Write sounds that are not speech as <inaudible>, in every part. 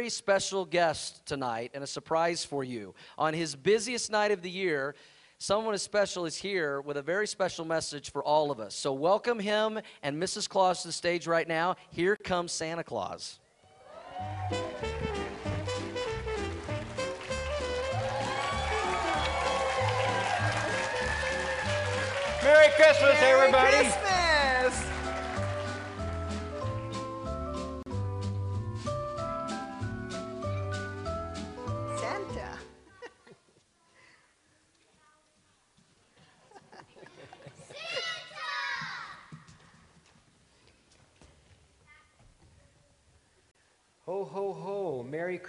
a very special guest tonight and a surprise for you. On his busiest night of the year, someone as special is here with a very special message for all of us. So, welcome him and Mrs. Claus to the stage right now. Here comes Santa Claus. Merry Christmas, everybody. Christmas!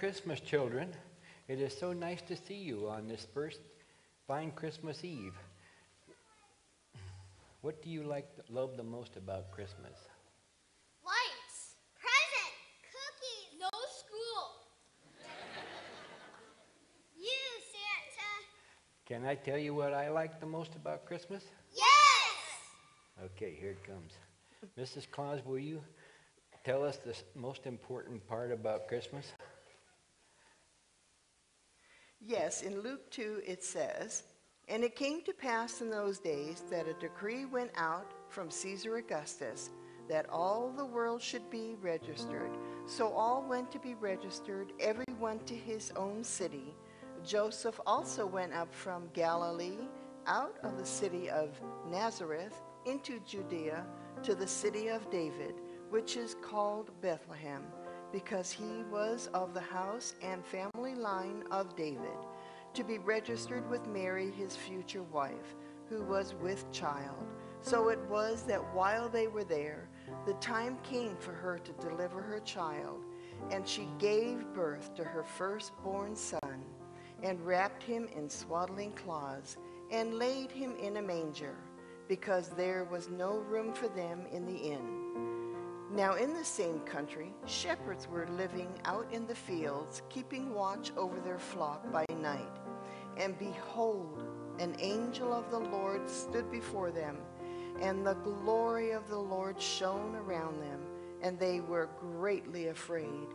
Christmas, children. It is so nice to see you on this first fine Christmas Eve. What do you like, love the most about Christmas? Lights. Present. Cookies. No school. <laughs> you, Santa. Can I tell you what I like the most about Christmas? Yes. Okay, here it comes. Mrs. Claus, will you tell us the most important part about Christmas? Yes, in Luke 2 it says, And it came to pass in those days that a decree went out from Caesar Augustus that all the world should be registered. So all went to be registered, every one to his own city. Joseph also went up from Galilee, out of the city of Nazareth, into Judea, to the city of David, which is called Bethlehem because he was of the house and family line of David, to be registered with Mary, his future wife, who was with child. So it was that while they were there, the time came for her to deliver her child, and she gave birth to her firstborn son, and wrapped him in swaddling cloths, and laid him in a manger, because there was no room for them in the inn. Now, in the same country, shepherds were living out in the fields, keeping watch over their flock by night. And behold, an angel of the Lord stood before them, and the glory of the Lord shone around them, and they were greatly afraid.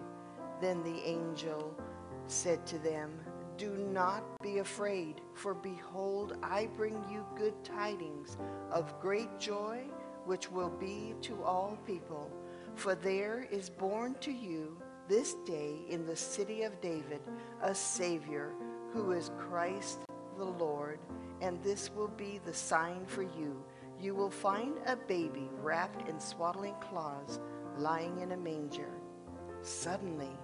Then the angel said to them, Do not be afraid, for behold, I bring you good tidings of great joy, which will be to all people. For there is born to you this day in the city of David a Savior, who is Christ the Lord. And this will be the sign for you. You will find a baby wrapped in swaddling cloths, lying in a manger. Suddenly,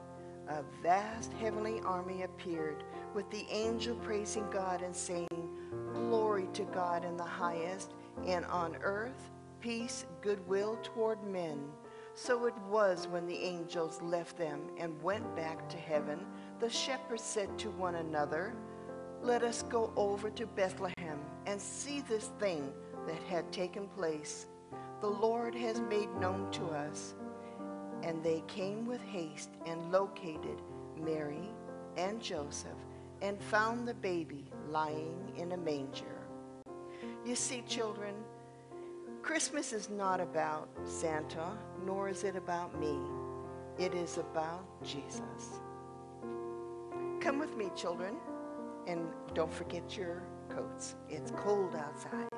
a vast heavenly army appeared, with the angel praising God and saying, Glory to God in the highest, and on earth peace, goodwill toward men. So it was when the angels left them and went back to heaven, the shepherds said to one another, Let us go over to Bethlehem and see this thing that had taken place. The Lord has made known to us. And they came with haste and located Mary and Joseph and found the baby lying in a manger. You see, children, Christmas is not about Santa, nor is it about me. It is about Jesus. Come with me, children, and don't forget your coats. It's cold outside.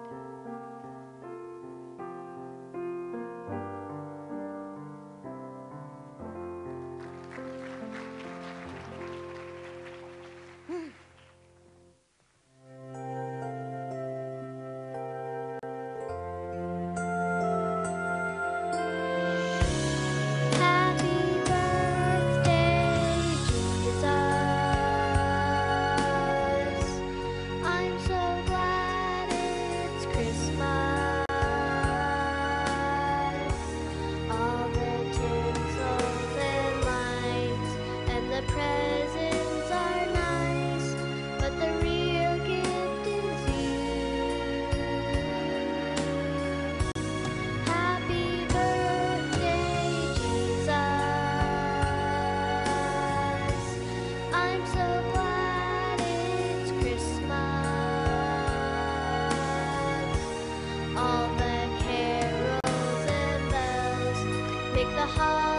the heart.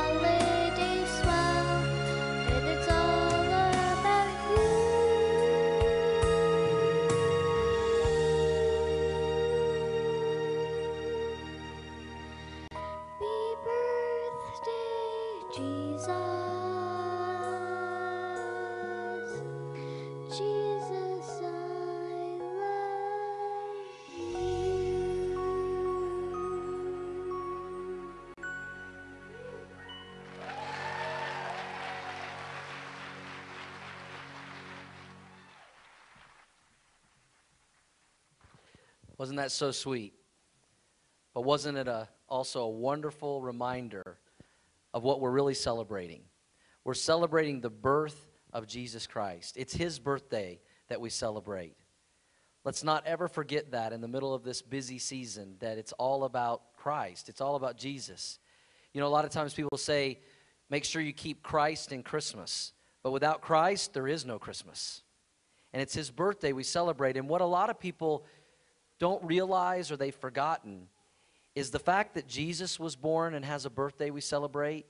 Wasn't that so sweet? But wasn't it a, also a wonderful reminder of what we're really celebrating? We're celebrating the birth of Jesus Christ. It's his birthday that we celebrate. Let's not ever forget that in the middle of this busy season, that it's all about Christ. It's all about Jesus. You know, a lot of times people say, make sure you keep Christ in Christmas. But without Christ, there is no Christmas. And it's his birthday we celebrate. And what a lot of people don't realize or they've forgotten is the fact that Jesus was born and has a birthday we celebrate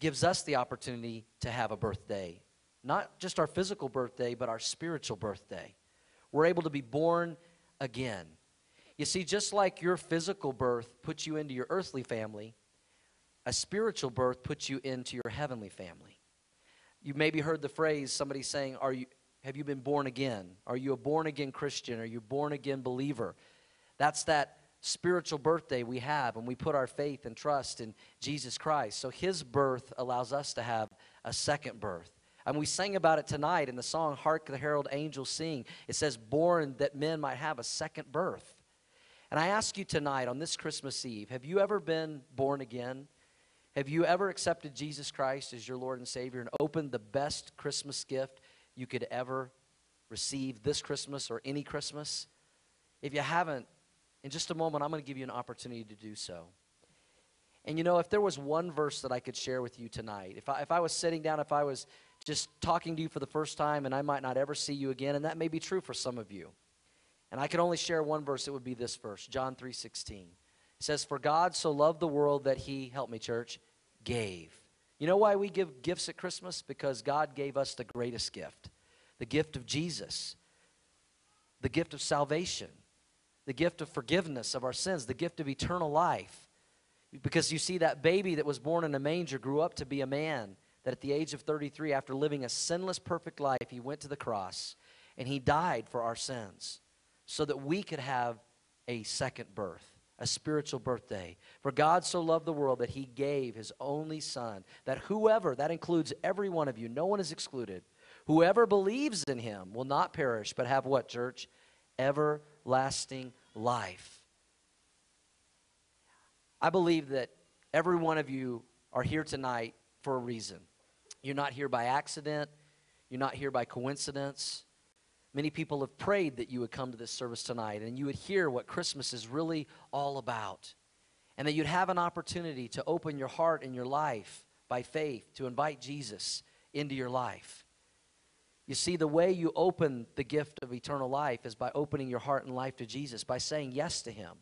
gives us the opportunity to have a birthday. Not just our physical birthday, but our spiritual birthday. We're able to be born again. You see, just like your physical birth puts you into your earthly family, a spiritual birth puts you into your heavenly family. You maybe heard the phrase somebody saying, Are you have you been born again? Are you a born again Christian? Are you a born again believer? That's that spiritual birthday we have when we put our faith and trust in Jesus Christ. So his birth allows us to have a second birth. And we sang about it tonight in the song Hark the Herald Angels Sing. It says, Born that men might have a second birth. And I ask you tonight on this Christmas Eve, have you ever been born again? Have you ever accepted Jesus Christ as your Lord and Savior and opened the best Christmas gift you could ever receive this Christmas or any Christmas? If you haven't, in just a moment, I'm going to give you an opportunity to do so. And you know, if there was one verse that I could share with you tonight, if I, if I was sitting down, if I was just talking to you for the first time and I might not ever see you again, and that may be true for some of you. And I could only share one verse, it would be this verse, John 3:16 says, For God so loved the world that he, help me, church, gave. You know why we give gifts at Christmas? Because God gave us the greatest gift the gift of Jesus, the gift of salvation, the gift of forgiveness of our sins, the gift of eternal life. Because you see, that baby that was born in a manger grew up to be a man that at the age of 33, after living a sinless, perfect life, he went to the cross and he died for our sins so that we could have a second birth a spiritual birthday. For God so loved the world that he gave his only Son, that whoever, that includes every one of you, no one is excluded, whoever believes in him will not perish, but have what, church? Everlasting life. I believe that every one of you are here tonight for a reason. You're not here by accident, you're not here by coincidence. Many people have prayed that you would come to this service tonight and you would hear what Christmas is really all about. And that you'd have an opportunity to open your heart and your life by faith to invite Jesus into your life. You see, the way you open the gift of eternal life is by opening your heart and life to Jesus, by saying yes to Him,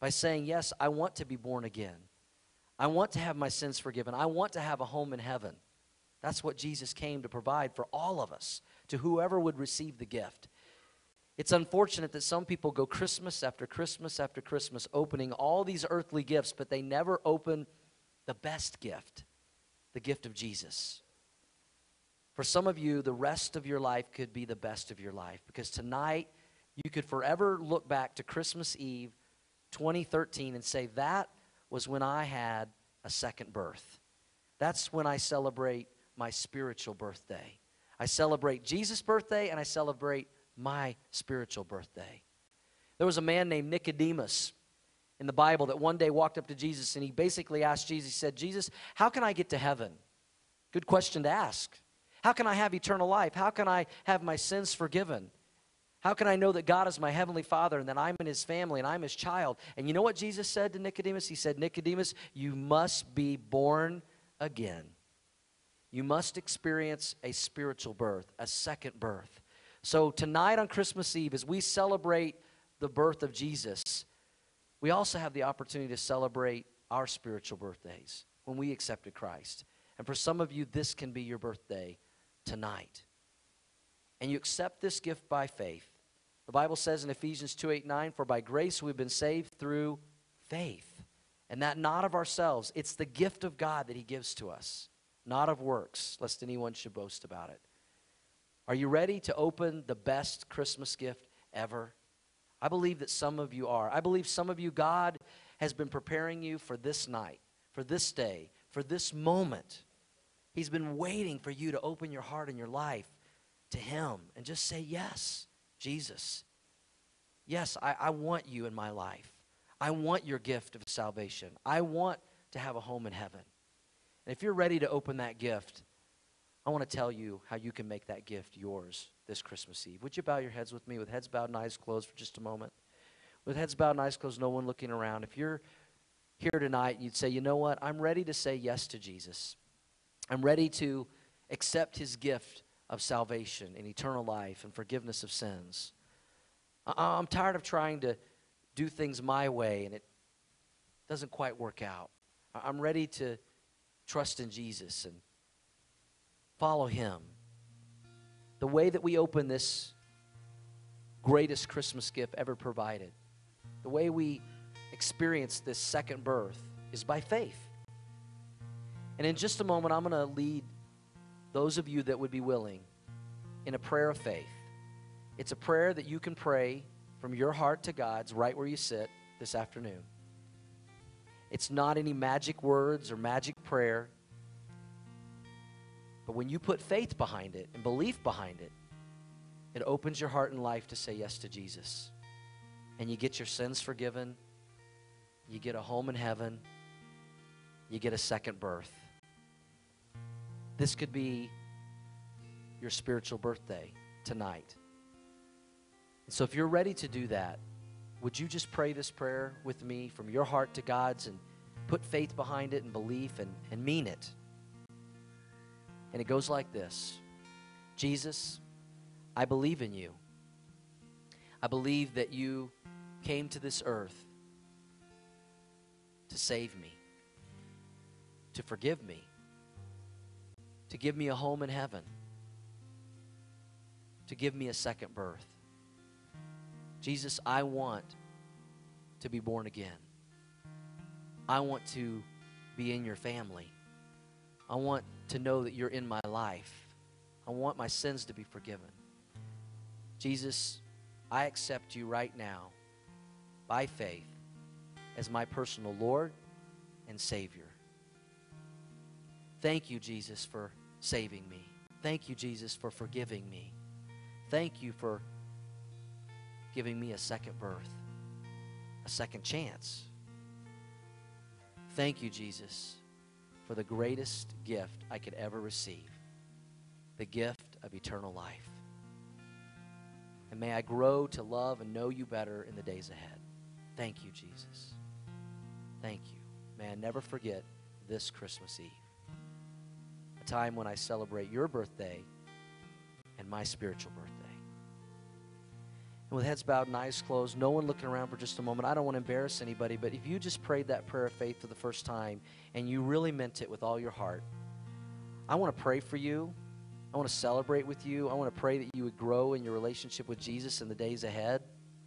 by saying, Yes, I want to be born again. I want to have my sins forgiven. I want to have a home in heaven. That's what Jesus came to provide for all of us to whoever would receive the gift. It's unfortunate that some people go Christmas after Christmas after Christmas opening all these earthly gifts, but they never open the best gift, the gift of Jesus. For some of you, the rest of your life could be the best of your life because tonight you could forever look back to Christmas Eve 2013 and say, That was when I had a second birth. That's when I celebrate my spiritual birthday. I celebrate Jesus' birthday and I celebrate my spiritual birthday. There was a man named Nicodemus in the Bible that one day walked up to Jesus and he basically asked Jesus, he said, Jesus, how can I get to heaven? Good question to ask. How can I have eternal life? How can I have my sins forgiven? How can I know that God is my heavenly Father and that I'm in his family and I'm his child? And you know what Jesus said to Nicodemus? He said, Nicodemus, you must be born again. You must experience a spiritual birth, a second birth. So, tonight on Christmas Eve, as we celebrate the birth of Jesus, we also have the opportunity to celebrate our spiritual birthdays when we accepted Christ. And for some of you, this can be your birthday tonight. And you accept this gift by faith. The Bible says in Ephesians 2 8 9, For by grace we've been saved through faith. And that not of ourselves, it's the gift of God that He gives to us not of works, lest anyone should boast about it. Are you ready to open the best Christmas gift ever? I believe that some of you are. I believe some of you, God has been preparing you for this night, for this day, for this moment. He's been waiting for you to open your heart and your life to Him and just say, Yes, Jesus. Yes, I, I want you in my life. I want your gift of salvation. I want to have a home in heaven. And if you're ready to open that gift, I want to tell you how you can make that gift yours this Christmas Eve. Would you bow your heads with me with heads bowed and eyes closed for just a moment? With heads bowed and eyes closed, no one looking around. If you're here tonight you'd say, you know what, I'm ready to say yes to Jesus, I'm ready to accept his gift of salvation and eternal life and forgiveness of sins. I- I'm tired of trying to do things my way and it doesn't quite work out. I'm ready to trust in Jesus and follow him. The way that we open this greatest Christmas gift ever provided, the way we experience this second birth is by faith. And in just a moment, I'm going to lead those of you that would be willing in a prayer of faith. It's a prayer that you can pray from your heart to God's right where you sit this afternoon. It's not any magic words or magic prayer. But when you put faith behind it and belief behind it, it opens your heart and life to say yes to Jesus. And you get your sins forgiven, you get a home in heaven, you get a second birth. This could be your spiritual birthday tonight. So if you're ready to do that, would you just pray this prayer with me from your heart to God's and put faith behind it and belief and, and mean it? And it goes like this Jesus, I believe in you. I believe that you came to this earth to save me, to forgive me, to give me a home in heaven, to give me a second birth. Jesus, I want to be born again. I want to be in your family. I want to know that you're in my life. I want my sins to be forgiven. Jesus, I accept you right now by faith as my personal Lord and Savior. Thank you, Jesus, for saving me. Thank you, Jesus, for forgiving me. Thank you for giving me a second birth, a second chance. Thank you, Jesus, for the greatest gift I could ever receive the gift of eternal life. And may I grow to love and know you better in the days ahead. Thank you, Jesus. Thank you. May I never forget this Christmas Eve, a time when I celebrate your birthday and my spiritual birthday. And with heads bowed and eyes closed, no one looking around for just a moment, I don't want to embarrass anybody, but if you just prayed that prayer of faith for the first time and you really meant it with all your heart, I want to pray for you. I want to celebrate with you. I want to pray that you would grow in your relationship with Jesus in the days ahead.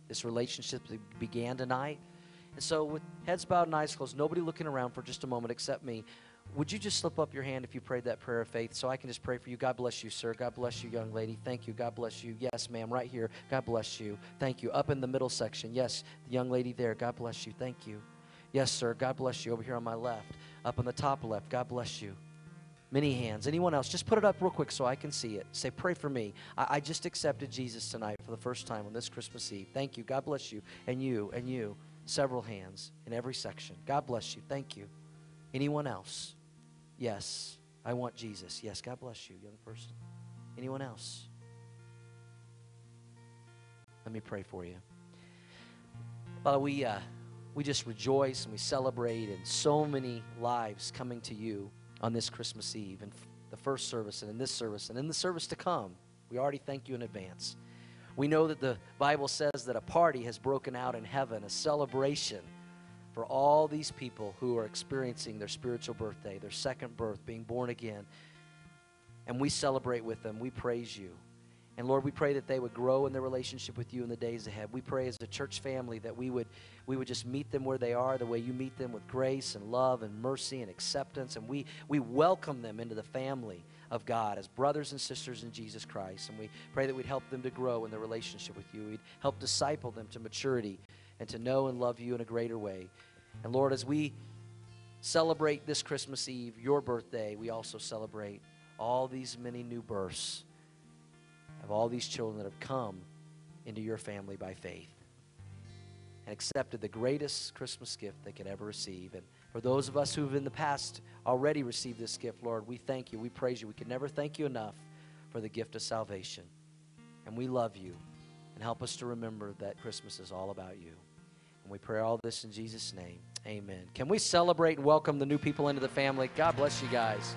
This relationship that began tonight. And so, with heads bowed and eyes closed, nobody looking around for just a moment except me, would you just slip up your hand if you prayed that prayer of faith so I can just pray for you? God bless you, sir. God bless you, young lady. Thank you. God bless you. Yes, ma'am, right here. God bless you. Thank you. Up in the middle section. Yes, the young lady there. God bless you. Thank you. Yes, sir. God bless you. Over here on my left. Up on the top left. God bless you. Many hands. Anyone else? Just put it up real quick so I can see it. Say, pray for me. I, I just accepted Jesus tonight for the first time on this Christmas Eve. Thank you. God bless you. And you, and you. Several hands in every section. God bless you. Thank you. Anyone else? Yes. I want Jesus. Yes. God bless you, young person. Anyone else? Let me pray for you. Father, we, uh, we just rejoice and we celebrate in so many lives coming to you on this Christmas Eve and the first service and in this service and in the service to come. We already thank you in advance. We know that the Bible says that a party has broken out in heaven, a celebration for all these people who are experiencing their spiritual birthday, their second birth, being born again. And we celebrate with them. We praise you. And Lord, we pray that they would grow in their relationship with you in the days ahead. We pray as a church family that we would we would just meet them where they are, the way you meet them with grace and love and mercy and acceptance. And we we welcome them into the family of God as brothers and sisters in Jesus Christ. And we pray that we'd help them to grow in their relationship with you. We'd help disciple them to maturity and to know and love you in a greater way. And Lord, as we celebrate this Christmas Eve, your birthday, we also celebrate all these many new births of all these children that have come into your family by faith. and accepted the greatest Christmas gift they could ever receive. And for those of us who've in the past already received this gift, Lord, we thank you. We praise you. We can never thank you enough for the gift of salvation. And we love you. And help us to remember that Christmas is all about you. And we pray all this in Jesus' name. Amen. Can we celebrate and welcome the new people into the family? God bless you guys.